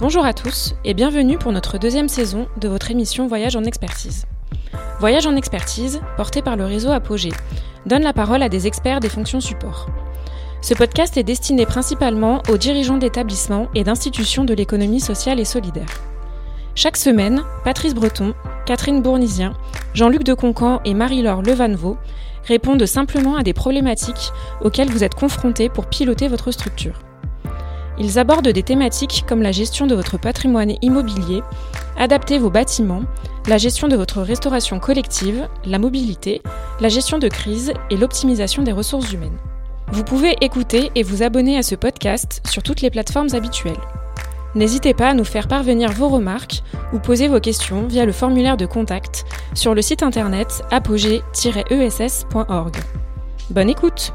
Bonjour à tous et bienvenue pour notre deuxième saison de votre émission Voyage en expertise. Voyage en expertise, porté par le réseau Apogée, donne la parole à des experts des fonctions support. Ce podcast est destiné principalement aux dirigeants d'établissements et d'institutions de l'économie sociale et solidaire. Chaque semaine, Patrice Breton, Catherine Bournisien, Jean-Luc Deconcan et Marie-Laure Levanvaux répondent simplement à des problématiques auxquelles vous êtes confrontés pour piloter votre structure. Ils abordent des thématiques comme la gestion de votre patrimoine immobilier, adapter vos bâtiments, la gestion de votre restauration collective, la mobilité, la gestion de crise et l'optimisation des ressources humaines. Vous pouvez écouter et vous abonner à ce podcast sur toutes les plateformes habituelles. N'hésitez pas à nous faire parvenir vos remarques ou poser vos questions via le formulaire de contact sur le site internet apogée-ess.org. Bonne écoute